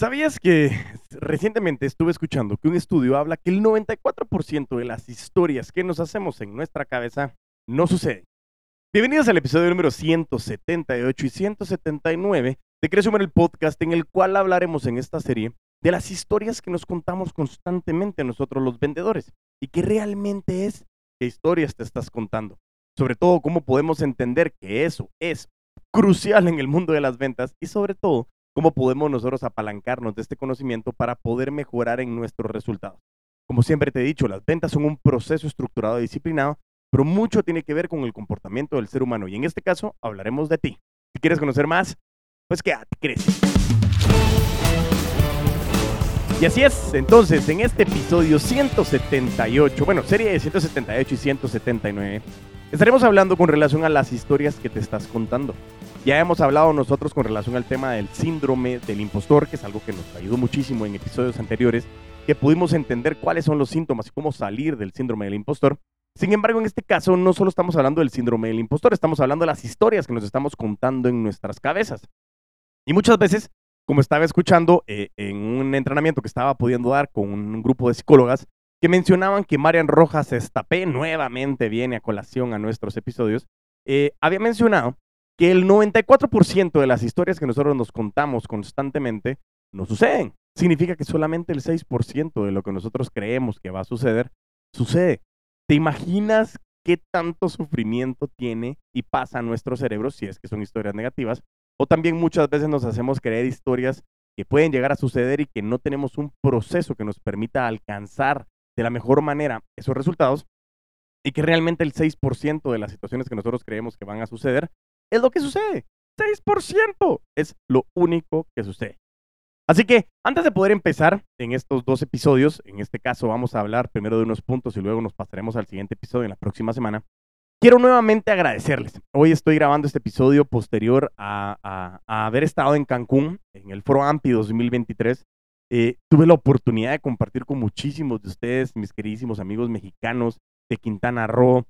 ¿Sabías que recientemente estuve escuchando que un estudio habla que el 94% de las historias que nos hacemos en nuestra cabeza no suceden? Bienvenidos al episodio número 178 y 179 de Crecio el podcast en el cual hablaremos en esta serie de las historias que nos contamos constantemente nosotros los vendedores y qué realmente es qué historias te estás contando. Sobre todo cómo podemos entender que eso es crucial en el mundo de las ventas y sobre todo cómo podemos nosotros apalancarnos de este conocimiento para poder mejorar en nuestros resultados. Como siempre te he dicho, las ventas son un proceso estructurado y disciplinado, pero mucho tiene que ver con el comportamiento del ser humano y en este caso hablaremos de ti. Si quieres conocer más, pues quédate, crece. Y así es, entonces en este episodio 178, bueno, serie de 178 y 179, estaremos hablando con relación a las historias que te estás contando. Ya hemos hablado nosotros con relación al tema del síndrome del impostor, que es algo que nos ayudó muchísimo en episodios anteriores, que pudimos entender cuáles son los síntomas y cómo salir del síndrome del impostor. Sin embargo, en este caso no solo estamos hablando del síndrome del impostor, estamos hablando de las historias que nos estamos contando en nuestras cabezas. Y muchas veces, como estaba escuchando eh, en un entrenamiento que estaba pudiendo dar con un grupo de psicólogas, que mencionaban que Marian Rojas Estapé nuevamente viene a colación a nuestros episodios, eh, había mencionado que el 94% de las historias que nosotros nos contamos constantemente no suceden. Significa que solamente el 6% de lo que nosotros creemos que va a suceder, sucede. ¿Te imaginas qué tanto sufrimiento tiene y pasa a nuestro cerebro si es que son historias negativas? O también muchas veces nos hacemos creer historias que pueden llegar a suceder y que no tenemos un proceso que nos permita alcanzar de la mejor manera esos resultados y que realmente el 6% de las situaciones que nosotros creemos que van a suceder es lo que sucede. 6% es lo único que sucede. Así que antes de poder empezar en estos dos episodios, en este caso vamos a hablar primero de unos puntos y luego nos pasaremos al siguiente episodio en la próxima semana. Quiero nuevamente agradecerles. Hoy estoy grabando este episodio posterior a, haber estado en Cancún, en el Foro AMPI 2023. Eh, tuve la oportunidad de compartir con muchísimos de ustedes, mis queridísimos amigos mexicanos de Quintana Roo,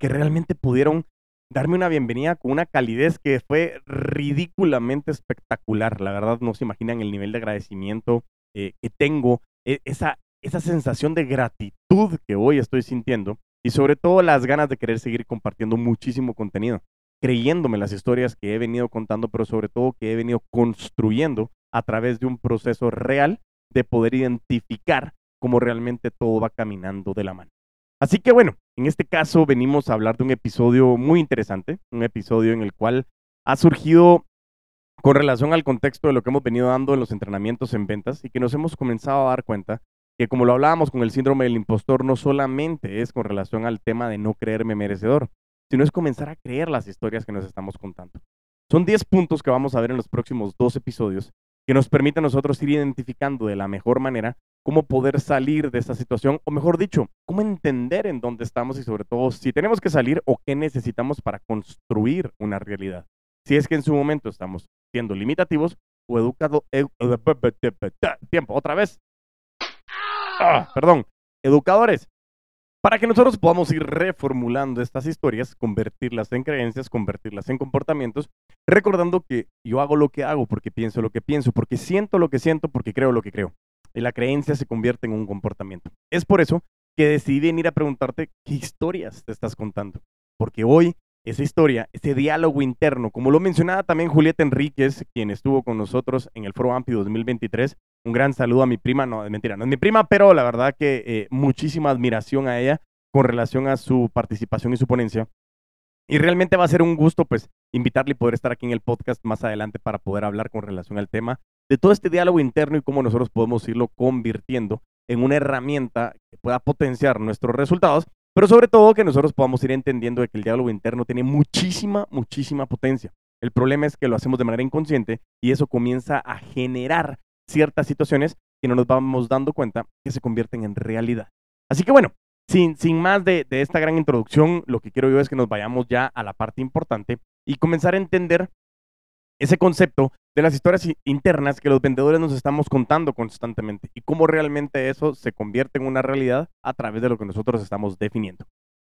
que realmente pudieron darme una bienvenida con una calidez que fue ridículamente espectacular. La verdad, no se imaginan el nivel de agradecimiento eh, que tengo, e, esa, esa sensación de gratitud que hoy estoy sintiendo y sobre todo las ganas de querer seguir compartiendo muchísimo contenido, creyéndome las historias que he venido contando, pero sobre todo que he venido construyendo a través de un proceso real de poder identificar cómo realmente todo va caminando de la mano. Así que bueno, en este caso venimos a hablar de un episodio muy interesante, un episodio en el cual ha surgido con relación al contexto de lo que hemos venido dando en los entrenamientos en ventas y que nos hemos comenzado a dar cuenta que como lo hablábamos con el síndrome del impostor, no solamente es con relación al tema de no creerme merecedor, sino es comenzar a creer las historias que nos estamos contando. Son 10 puntos que vamos a ver en los próximos dos episodios que nos permiten a nosotros ir identificando de la mejor manera cómo poder salir de esta situación, o mejor dicho, cómo entender en dónde estamos y sobre todo si tenemos que salir o qué necesitamos para construir una realidad. Si es que en su momento estamos siendo limitativos o educado, tiempo, otra vez. Ah, perdón, educadores, para que nosotros podamos ir reformulando estas historias, convertirlas en creencias, convertirlas en comportamientos, recordando que yo hago lo que hago porque pienso lo que pienso, porque siento lo que siento, porque creo lo que creo. Y la creencia se convierte en un comportamiento. Es por eso que decidí venir a preguntarte qué historias te estás contando. Porque hoy esa historia, ese diálogo interno, como lo mencionaba también Julieta Enríquez, quien estuvo con nosotros en el Foro Amplio 2023, un gran saludo a mi prima, no, mentira, no es mi prima, pero la verdad que eh, muchísima admiración a ella con relación a su participación y su ponencia. Y realmente va a ser un gusto, pues, invitarle y poder estar aquí en el podcast más adelante para poder hablar con relación al tema de todo este diálogo interno y cómo nosotros podemos irlo convirtiendo en una herramienta que pueda potenciar nuestros resultados, pero sobre todo que nosotros podamos ir entendiendo de que el diálogo interno tiene muchísima, muchísima potencia. El problema es que lo hacemos de manera inconsciente y eso comienza a generar ciertas situaciones que no nos vamos dando cuenta que se convierten en realidad. Así que bueno, sin, sin más de, de esta gran introducción, lo que quiero yo es que nos vayamos ya a la parte importante y comenzar a entender ese concepto de las historias internas que los vendedores nos estamos contando constantemente y cómo realmente eso se convierte en una realidad a través de lo que nosotros estamos definiendo.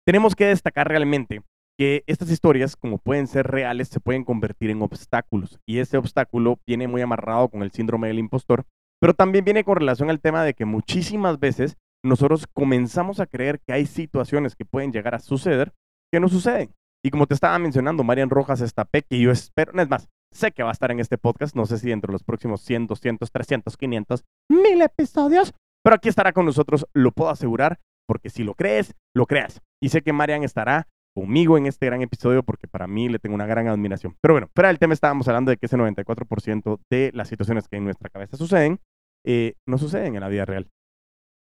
Tenemos que destacar realmente que estas historias, como pueden ser reales, se pueden convertir en obstáculos. Y ese obstáculo viene muy amarrado con el síndrome del impostor, pero también viene con relación al tema de que muchísimas veces nosotros comenzamos a creer que hay situaciones que pueden llegar a suceder que no suceden. Y como te estaba mencionando, Marian Rojas Estapé, que yo espero, no es más, sé que va a estar en este podcast, no sé si dentro de los próximos 100, 200, 300, 500, mil episodios, pero aquí estará con nosotros, lo puedo asegurar, porque si lo crees, lo creas. Y sé que Marian estará conmigo en este gran episodio porque para mí le tengo una gran admiración. Pero bueno, fuera del tema estábamos hablando de que ese 94% de las situaciones que en nuestra cabeza suceden, eh, no suceden en la vida real.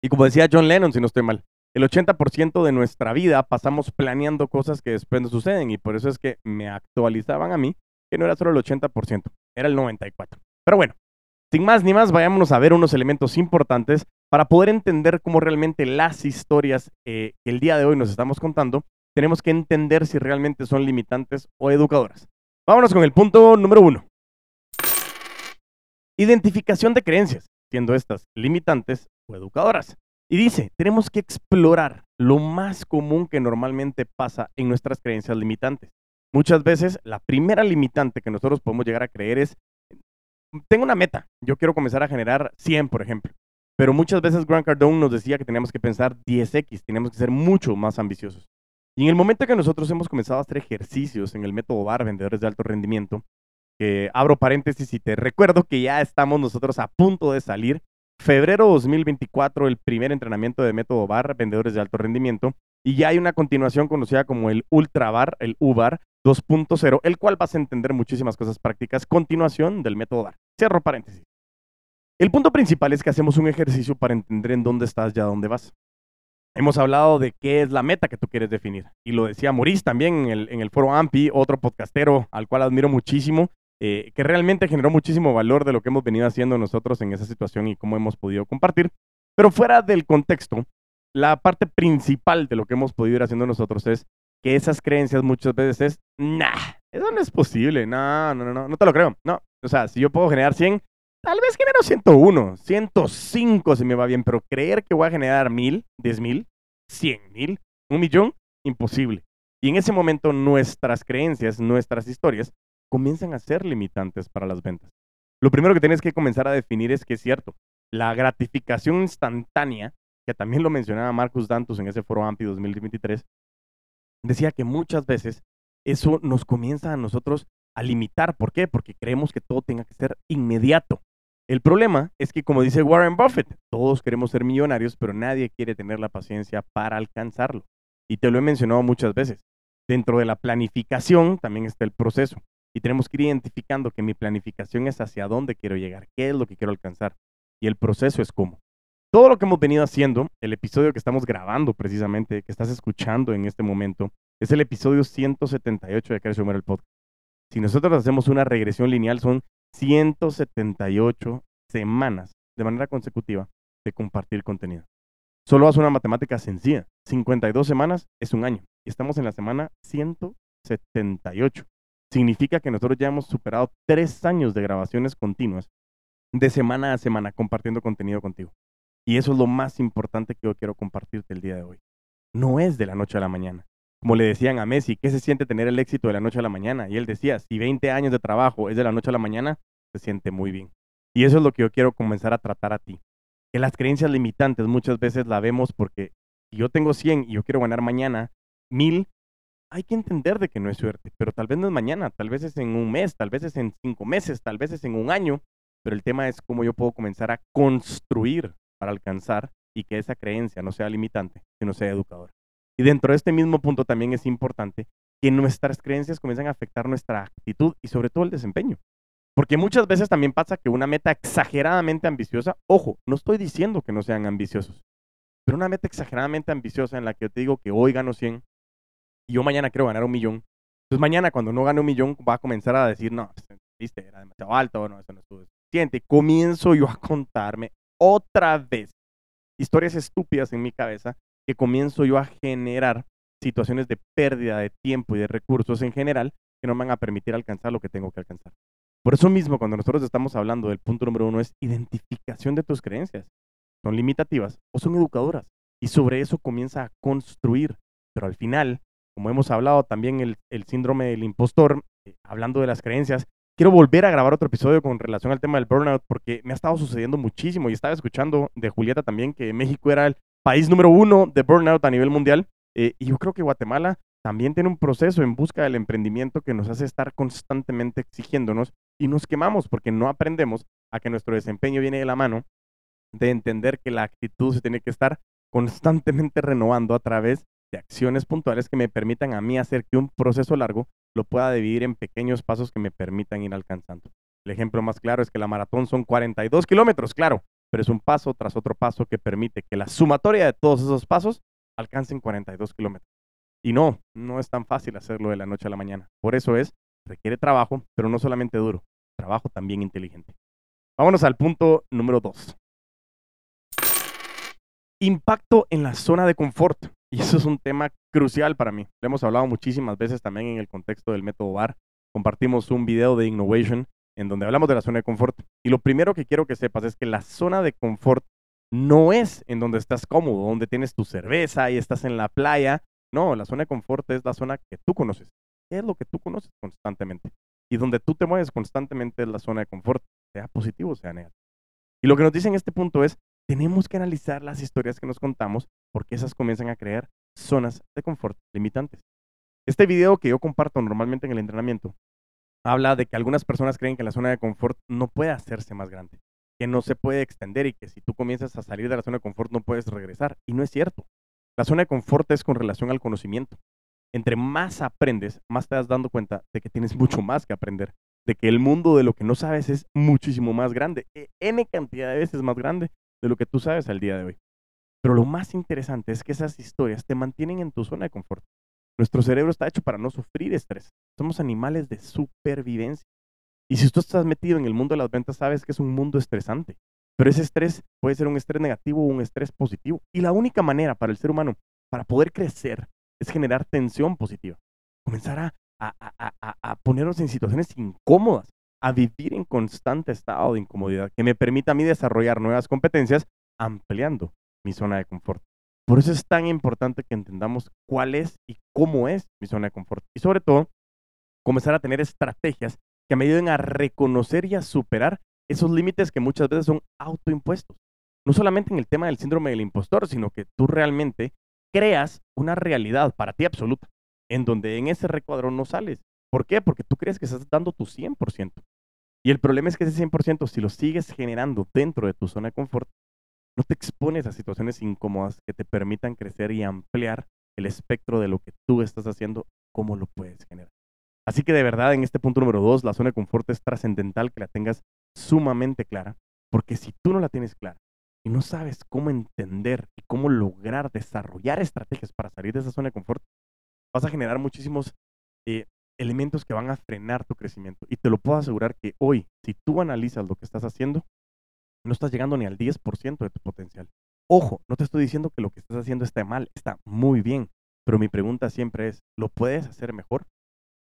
Y como decía John Lennon, si no estoy mal, el 80% de nuestra vida pasamos planeando cosas que después no suceden y por eso es que me actualizaban a mí que no era solo el 80%, era el 94%. Pero bueno, sin más ni más, vayámonos a ver unos elementos importantes para poder entender cómo realmente las historias eh, que el día de hoy nos estamos contando, tenemos que entender si realmente son limitantes o educadoras. Vámonos con el punto número uno. Identificación de creencias, siendo estas limitantes o educadoras. Y dice, tenemos que explorar lo más común que normalmente pasa en nuestras creencias limitantes. Muchas veces la primera limitante que nosotros podemos llegar a creer es, tengo una meta, yo quiero comenzar a generar 100, por ejemplo. Pero muchas veces Grant Cardone nos decía que teníamos que pensar 10x, tenemos que ser mucho más ambiciosos. Y en el momento que nosotros hemos comenzado a hacer ejercicios en el método BAR, vendedores de alto rendimiento, abro paréntesis y te recuerdo que ya estamos nosotros a punto de salir. Febrero 2024, el primer entrenamiento de método BAR, vendedores de alto rendimiento. Y ya hay una continuación conocida como el Ultra BAR, el UBAR 2.0, el cual vas a entender muchísimas cosas prácticas. Continuación del método BAR. Cierro paréntesis. El punto principal es que hacemos un ejercicio para entender en dónde estás y a dónde vas. Hemos hablado de qué es la meta que tú quieres definir. Y lo decía Maurice también en el, en el foro AMPI, otro podcastero al cual admiro muchísimo, eh, que realmente generó muchísimo valor de lo que hemos venido haciendo nosotros en esa situación y cómo hemos podido compartir. Pero fuera del contexto, la parte principal de lo que hemos podido ir haciendo nosotros es que esas creencias muchas veces es, nah, eso no es posible, no, no, no, no te lo creo, no. O sea, si yo puedo generar 100, Tal vez genero 101, 105 si me va bien, pero creer que voy a generar mil, diez mil, cien mil, un millón, imposible. Y en ese momento nuestras creencias, nuestras historias, comienzan a ser limitantes para las ventas. Lo primero que tienes que comenzar a definir es que es cierto, la gratificación instantánea, que también lo mencionaba Marcus Dantus en ese foro AMPI 2023, decía que muchas veces eso nos comienza a nosotros a limitar. ¿Por qué? Porque creemos que todo tenga que ser inmediato. El problema es que, como dice Warren Buffett, todos queremos ser millonarios, pero nadie quiere tener la paciencia para alcanzarlo. Y te lo he mencionado muchas veces. Dentro de la planificación también está el proceso. Y tenemos que ir identificando que mi planificación es hacia dónde quiero llegar, qué es lo que quiero alcanzar. Y el proceso es cómo. Todo lo que hemos venido haciendo, el episodio que estamos grabando precisamente, que estás escuchando en este momento, es el episodio 178 de Crecer el Podcast. Si nosotros hacemos una regresión lineal, son 178 semanas de manera consecutiva de compartir contenido. Solo haz una matemática sencilla. 52 semanas es un año y estamos en la semana 178. Significa que nosotros ya hemos superado tres años de grabaciones continuas de semana a semana compartiendo contenido contigo. Y eso es lo más importante que yo quiero compartirte el día de hoy. No es de la noche a la mañana. Como le decían a Messi, ¿qué se siente tener el éxito de la noche a la mañana? Y él decía, si 20 años de trabajo es de la noche a la mañana, se siente muy bien. Y eso es lo que yo quiero comenzar a tratar a ti. Que las creencias limitantes muchas veces la vemos porque si yo tengo 100 y yo quiero ganar mañana 1000, hay que entender de que no es suerte, pero tal vez no es mañana, tal vez es en un mes, tal vez es en cinco meses, tal vez es en un año, pero el tema es cómo yo puedo comenzar a construir para alcanzar y que esa creencia no sea limitante, sino sea educadora. Y dentro de este mismo punto también es importante que nuestras creencias comiencen a afectar nuestra actitud y sobre todo el desempeño. Porque muchas veces también pasa que una meta exageradamente ambiciosa, ojo, no estoy diciendo que no sean ambiciosos, pero una meta exageradamente ambiciosa en la que yo te digo que hoy gano 100 y yo mañana quiero ganar un millón. Entonces mañana cuando no gane un millón va a comenzar a decir, no, pues, viste, era demasiado alto, no, eso no estuvo suficiente. Comienzo yo a contarme otra vez historias estúpidas en mi cabeza que comienzo yo a generar situaciones de pérdida de tiempo y de recursos en general que no me van a permitir alcanzar lo que tengo que alcanzar. Por eso mismo, cuando nosotros estamos hablando del punto número uno, es identificación de tus creencias. ¿Son limitativas o son educadoras? Y sobre eso comienza a construir. Pero al final, como hemos hablado también el, el síndrome del impostor, eh, hablando de las creencias. Quiero volver a grabar otro episodio con relación al tema del burnout porque me ha estado sucediendo muchísimo. Y estaba escuchando de Julieta también que México era el país número uno de burnout a nivel mundial. Eh, y yo creo que Guatemala también tiene un proceso en busca del emprendimiento que nos hace estar constantemente exigiéndonos y nos quemamos porque no aprendemos a que nuestro desempeño viene de la mano de entender que la actitud se tiene que estar constantemente renovando a través de acciones puntuales que me permitan a mí hacer que un proceso largo lo pueda dividir en pequeños pasos que me permitan ir alcanzando. El ejemplo más claro es que la maratón son 42 kilómetros, claro, pero es un paso tras otro paso que permite que la sumatoria de todos esos pasos alcancen 42 kilómetros. Y no, no es tan fácil hacerlo de la noche a la mañana. Por eso es, requiere trabajo, pero no solamente duro, trabajo también inteligente. Vámonos al punto número 2. Impacto en la zona de confort. Y eso es un tema crucial para mí. Lo hemos hablado muchísimas veces también en el contexto del método VAR. Compartimos un video de Innovation en donde hablamos de la zona de confort. Y lo primero que quiero que sepas es que la zona de confort no es en donde estás cómodo, donde tienes tu cerveza y estás en la playa. No, la zona de confort es la zona que tú conoces. Es lo que tú conoces constantemente. Y donde tú te mueves constantemente es la zona de confort, sea positivo o sea negativo. Y lo que nos dice en este punto es, tenemos que analizar las historias que nos contamos porque esas comienzan a crear zonas de confort limitantes. Este video que yo comparto normalmente en el entrenamiento habla de que algunas personas creen que la zona de confort no puede hacerse más grande, que no se puede extender y que si tú comienzas a salir de la zona de confort no puedes regresar. Y no es cierto. La zona de confort es con relación al conocimiento. Entre más aprendes, más te das dando cuenta de que tienes mucho más que aprender, de que el mundo de lo que no sabes es muchísimo más grande, e, n cantidad de veces más grande de lo que tú sabes al día de hoy. Pero lo más interesante es que esas historias te mantienen en tu zona de confort. Nuestro cerebro está hecho para no sufrir estrés. Somos animales de supervivencia. Y si tú estás metido en el mundo de las ventas, sabes que es un mundo estresante. Pero ese estrés puede ser un estrés negativo o un estrés positivo. Y la única manera para el ser humano para poder crecer es generar tensión positiva. Comenzar a, a, a, a, ponernos en situaciones incómodas a vivir en constante estado de incomodidad que me permita a mí desarrollar nuevas competencias ampliando mi zona de confort. Por eso es tan importante que entendamos cuál es y cómo es mi zona de confort. Y sobre todo, comenzar a tener estrategias que me ayuden a reconocer y a superar esos límites que muchas veces son autoimpuestos. No solamente en el tema del síndrome del impostor, sino que tú realmente creas una realidad para ti absoluta, en donde en ese recuadro no sales. ¿Por qué? Porque tú crees que estás dando tu 100%. Y el problema es que ese 100%, si lo sigues generando dentro de tu zona de confort, no te expones a situaciones incómodas que te permitan crecer y ampliar el espectro de lo que tú estás haciendo, cómo lo puedes generar. Así que de verdad, en este punto número dos, la zona de confort es trascendental que la tengas sumamente clara, porque si tú no la tienes clara y no sabes cómo entender y cómo lograr desarrollar estrategias para salir de esa zona de confort, vas a generar muchísimos eh, elementos que van a frenar tu crecimiento. Y te lo puedo asegurar que hoy, si tú analizas lo que estás haciendo, no estás llegando ni al 10% de tu potencial. Ojo, no te estoy diciendo que lo que estás haciendo está mal, está muy bien, pero mi pregunta siempre es, ¿lo puedes hacer mejor?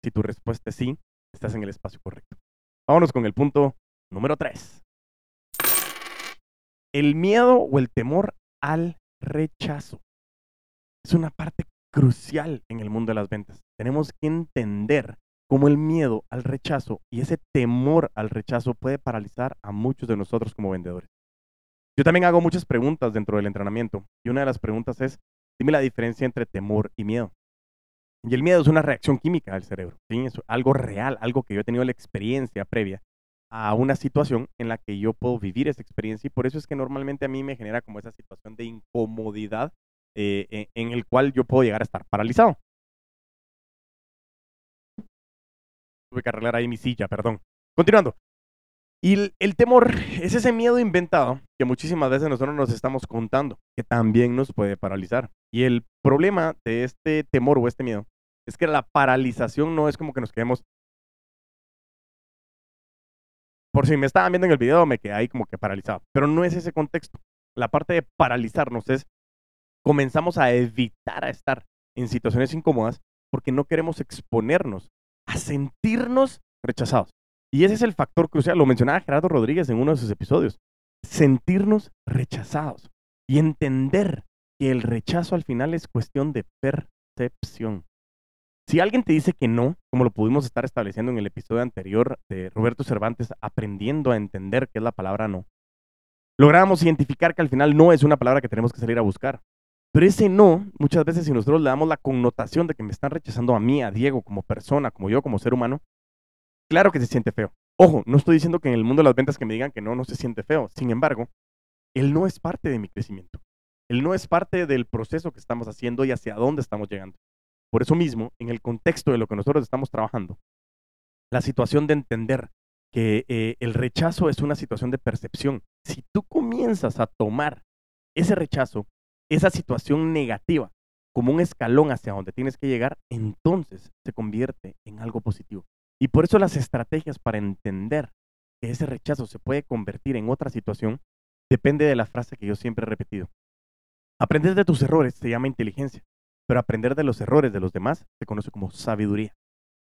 Si tu respuesta es sí, estás en el espacio correcto. Vámonos con el punto número 3. El miedo o el temor al rechazo. Es una parte crucial en el mundo de las ventas. Tenemos que entender cómo el miedo al rechazo y ese temor al rechazo puede paralizar a muchos de nosotros como vendedores. Yo también hago muchas preguntas dentro del entrenamiento y una de las preguntas es, dime la diferencia entre temor y miedo. Y el miedo es una reacción química del cerebro, es algo real, algo que yo he tenido la experiencia previa a una situación en la que yo puedo vivir esa experiencia y por eso es que normalmente a mí me genera como esa situación de incomodidad eh, en, el cual yo puedo llegar a estar paralizado. Tuve que arreglar ahí mi silla, perdón. Continuando. Y el, temor es ese miedo inventado que muchísimas veces nosotros nos estamos contando, que también nos puede paralizar. Y el problema de este temor o este miedo es que la paralización no es como que nos quedemos. Por si me estaban viendo en el video, me quedé ahí como que paralizado. Pero no es ese contexto. La parte de paralizarnos es comenzamos a evitar a estar en situaciones incómodas porque no queremos exponernos a sentirnos rechazados. Y ese es el factor crucial, lo mencionaba Gerardo Rodríguez en uno de sus episodios, sentirnos rechazados y entender que el rechazo al final es cuestión de percepción. Si alguien te dice que no, como lo pudimos estar estableciendo en el episodio anterior de Roberto Cervantes, aprendiendo a entender qué es la palabra no, logramos identificar que al final no es una palabra que tenemos que salir a buscar. Pero ese no, muchas veces si nosotros le damos la connotación de que me están rechazando a mí, a Diego, como persona, como yo, como ser humano, claro que se siente feo. Ojo, no estoy diciendo que en el mundo de las ventas que me digan que no, no se siente feo. Sin embargo, el no es parte de mi crecimiento. El no es parte del proceso que estamos haciendo y hacia dónde estamos llegando. Por eso mismo, en el contexto de lo que nosotros estamos trabajando, la situación de entender que eh, el rechazo es una situación de percepción. Si tú comienzas a tomar ese rechazo esa situación negativa como un escalón hacia donde tienes que llegar, entonces se convierte en algo positivo. Y por eso las estrategias para entender que ese rechazo se puede convertir en otra situación depende de la frase que yo siempre he repetido. Aprender de tus errores se llama inteligencia, pero aprender de los errores de los demás se conoce como sabiduría.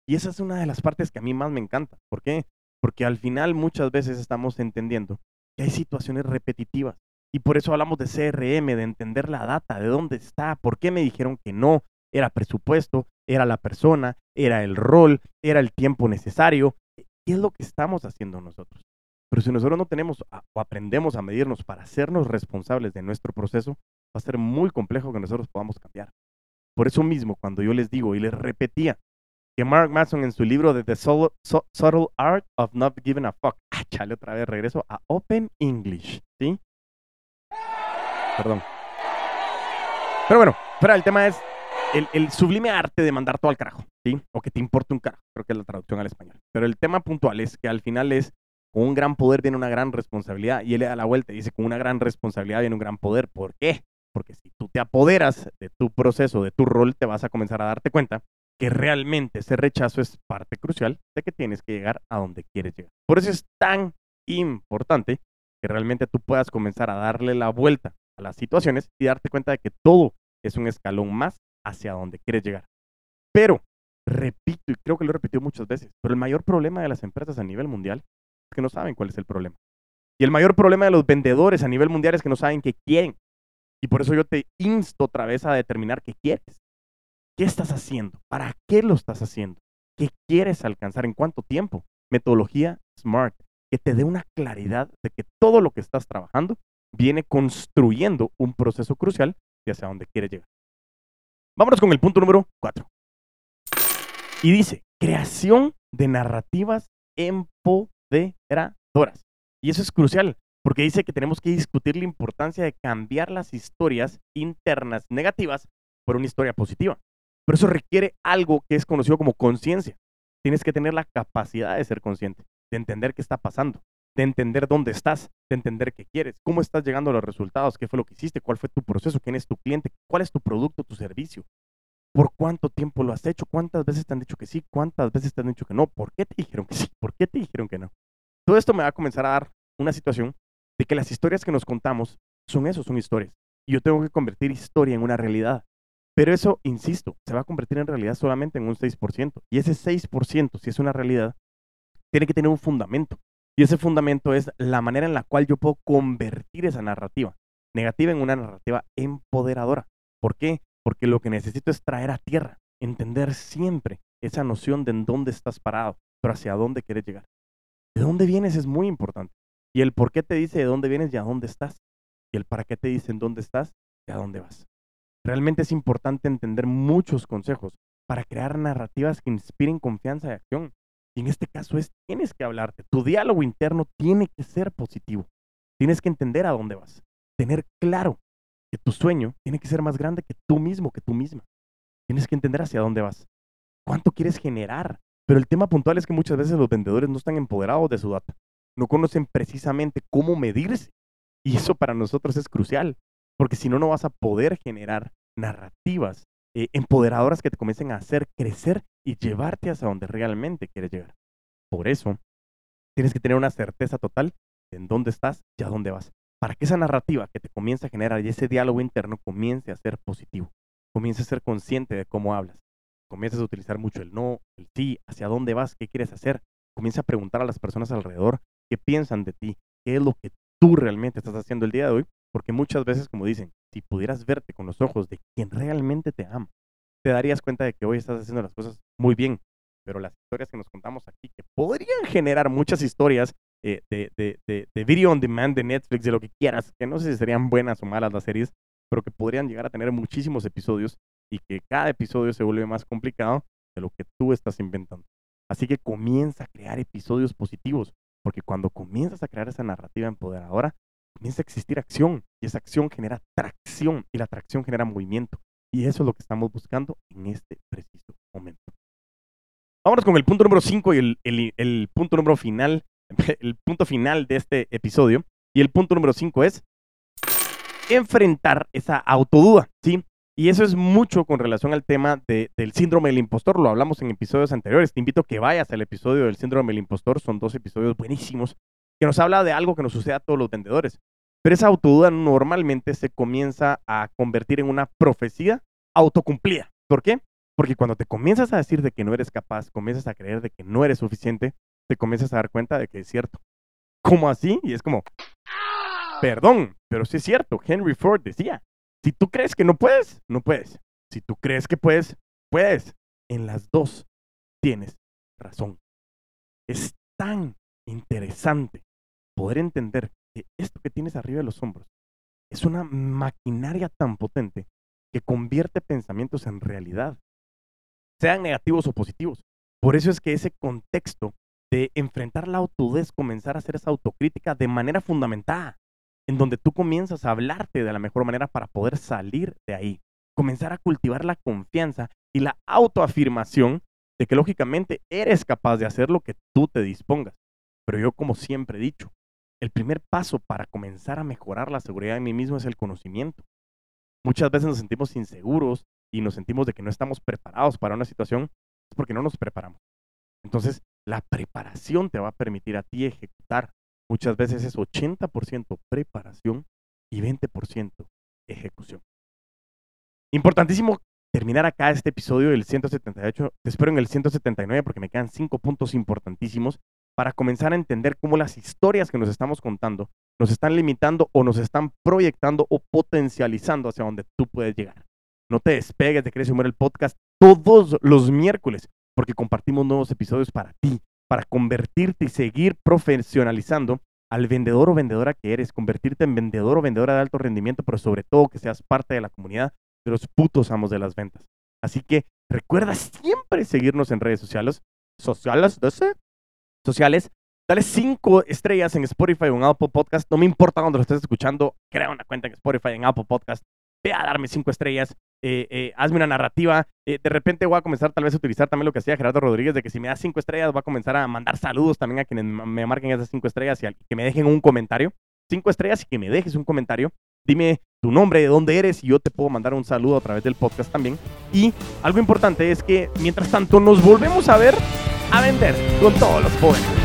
Y esa es una de las partes que a mí más me encanta. ¿Por qué? Porque al final muchas veces estamos entendiendo que hay situaciones repetitivas y por eso hablamos de CRM, de entender la data, de dónde está, por qué me dijeron que no, era presupuesto, era la persona, era el rol, era el tiempo necesario. ¿Qué es lo que estamos haciendo nosotros? Pero si nosotros no tenemos o aprendemos a medirnos para hacernos responsables de nuestro proceso, va a ser muy complejo que nosotros podamos cambiar. Por eso mismo, cuando yo les digo y les repetía que Mark Manson en su libro de The Subtle Art of Not Giving a Fuck, ah, chale, otra vez regreso a Open English, ¿sí? Perdón. Pero bueno, pero el tema es el, sublime arte de mandar todo al carajo, ¿sí? O que te importe un carajo, creo que es la traducción al español. Pero el tema puntual es que al final es, con un gran poder viene una gran responsabilidad. Y él le da la vuelta y dice, con una gran responsabilidad viene un gran poder. ¿Por qué? Porque si tú te apoderas de tu proceso, de tu rol, te vas a comenzar a darte cuenta que realmente ese rechazo es parte crucial de que tienes que llegar a donde quieres llegar. Por eso es tan importante que realmente tú puedas comenzar a darle la vuelta a las situaciones y darte cuenta de que todo es un escalón más hacia donde quieres llegar. Pero, repito, y creo que lo he repetido muchas veces, pero el mayor problema de las empresas a nivel mundial es que no saben cuál es el problema. Y el mayor problema de los vendedores a nivel mundial es que no saben qué quieren. Y por eso yo te insto otra vez a determinar qué quieres. ¿Qué estás haciendo? ¿Para qué lo estás haciendo? ¿Qué quieres alcanzar? ¿En cuánto tiempo? Metodología SMART que te dé una claridad de que todo lo que estás trabajando viene construyendo un proceso crucial de hacia dónde quieres llegar. Vámonos con el punto número 4. Y dice, creación de narrativas empoderadoras. Y eso es crucial, porque dice que tenemos que discutir la importancia de cambiar las historias internas negativas por una historia positiva. Pero eso requiere algo que es conocido como conciencia. Tienes que tener la capacidad de ser consciente de entender qué está pasando, de entender dónde estás, de entender qué quieres, cómo estás llegando a los resultados, qué fue lo que hiciste, cuál fue tu proceso, quién es tu cliente, cuál es tu producto, tu servicio, por cuánto tiempo lo has hecho, cuántas veces te han dicho que sí, cuántas veces te han dicho que no, por qué te dijeron que sí, por qué te dijeron que no. Todo esto me va a comenzar a dar una situación de que las historias que nos contamos son eso, son historias. Y yo tengo que convertir historia en una realidad. Pero eso, insisto, se va a convertir en realidad solamente en un 6%. Y ese 6%, si es una realidad, tiene que tener un fundamento. Y ese fundamento es la manera en la cual yo puedo convertir esa narrativa negativa en una narrativa empoderadora. ¿Por qué? Porque lo que necesito es traer a tierra, entender siempre esa noción de en dónde estás parado, pero hacia dónde quieres llegar. De dónde vienes es muy importante. Y el por qué te dice de dónde vienes y a dónde estás. Y el para qué te dice en dónde estás y a dónde vas. Realmente es importante entender muchos consejos para crear narrativas que inspiren confianza y acción. Y en este caso es, tienes que hablarte. Tu diálogo interno tiene que ser positivo. Tienes que entender a dónde vas. Tener claro que tu sueño tiene que ser más grande que tú mismo, que tú misma. Tienes que entender hacia dónde vas. ¿Cuánto quieres generar? Pero el tema puntual es que muchas veces los vendedores no están empoderados de su data. No conocen precisamente cómo medirse. Y eso para nosotros es crucial. Porque si no, no vas a poder generar narrativas eh, empoderadoras que te comiencen a hacer crecer y llevarte hacia donde realmente quieres llegar. Por eso, tienes que tener una certeza total de en dónde estás y a dónde vas, para que esa narrativa que te comience a generar y ese diálogo interno comience a ser positivo, comience a ser consciente de cómo hablas, comiences a utilizar mucho el no, el sí, hacia dónde vas, qué quieres hacer, comience a preguntar a las personas alrededor qué piensan de ti, qué es lo que tú realmente estás haciendo el día de hoy, porque muchas veces, como dicen, si pudieras verte con los ojos de quien realmente te ama, te darías cuenta de que hoy estás haciendo las cosas muy bien. Pero las historias que nos contamos aquí, que podrían generar muchas historias eh, de, de, de, de, video on demand, de Netflix, de lo que quieras, que no sé si serían buenas o malas las series, pero que podrían llegar a tener muchísimos episodios y que cada episodio se vuelve más complicado de lo que tú estás inventando. Así que comienza a crear episodios positivos, porque cuando comienzas a crear esa narrativa empoderadora, comienza a existir acción y esa acción genera tracción y la tracción genera movimiento. Y eso es lo que estamos buscando en este preciso momento. Vámonos con el punto número 5 y el, el, punto número final, el punto final de este episodio. Y el punto número 5 es enfrentar esa autoduda, ¿sí? Y eso es mucho con relación al tema de, del síndrome del impostor. Lo hablamos en episodios anteriores. Te invito a que vayas al episodio del síndrome del impostor. Son dos episodios buenísimos que nos habla de algo que nos sucede a todos los vendedores. Pero esa autoduda normalmente se comienza a convertir en una profecía autocumplida. ¿Por qué? Porque cuando te comienzas a decir de que no eres capaz, comienzas a creer de que no eres suficiente, te comienzas a dar cuenta de que es cierto. ¿Cómo así? Y es como, perdón, pero sí es cierto. Henry Ford decía, si tú crees que no puedes, no puedes. Si tú crees que puedes, puedes. En las dos tienes razón. Es tan interesante poder entender que esto que tienes arriba de los hombros es una maquinaria tan potente que convierte pensamientos en realidad, sean negativos o positivos. Por eso es que ese contexto de enfrentar la autodez, comenzar a hacer esa autocrítica de manera fundamentada, en donde tú comienzas a hablarte de la mejor manera para poder salir de ahí, comenzar a cultivar la confianza y la autoafirmación de que lógicamente eres capaz de hacer lo que tú te dispongas. Pero yo como siempre he dicho, el primer paso para comenzar a mejorar la seguridad de mí mismo es el conocimiento. Muchas veces nos sentimos inseguros y nos sentimos de que no estamos preparados para una situación, porque no nos preparamos. Entonces, la preparación te va a permitir a ti ejecutar Muchas veces es 80% preparación y 20% ejecución. Importantísimo terminar acá este episodio del 178. Te espero en el 179 porque me quedan cinco puntos importantísimos para comenzar a entender cómo las historias que nos estamos contando nos están limitando o nos están proyectando o potencializando hacia donde tú puedes llegar. No te despegues de Crece Muere el podcast todos los miércoles porque compartimos nuevos episodios para ti, para convertirte y seguir profesionalizando al vendedor o vendedora que eres, convertirte en vendedor o vendedora de alto rendimiento, pero sobre todo que seas parte de la comunidad de los putos amos de las ventas. Así que recuerda siempre seguirnos en redes sociales, sociales, sociales. Dale cinco estrellas en Spotify o en Apple Podcast. No me importa dónde lo estés escuchando. Crea una cuenta en Spotify, en Apple Podcast ve a darme cinco estrellas, eh, eh, hazme una narrativa. Eh, de repente voy a comenzar tal vez a utilizar también lo que hacía Gerardo Rodríguez, de que si me das cinco estrellas voy a comenzar a mandar saludos también a quienes me marquen esas cinco estrellas y que me dejen un comentario. Cinco estrellas y que me dejes un comentario. Dime tu nombre, de dónde eres y yo te puedo mandar un saludo a través del podcast también. Y algo importante es que mientras tanto nos volvemos a ver a vender con todos los jóvenes.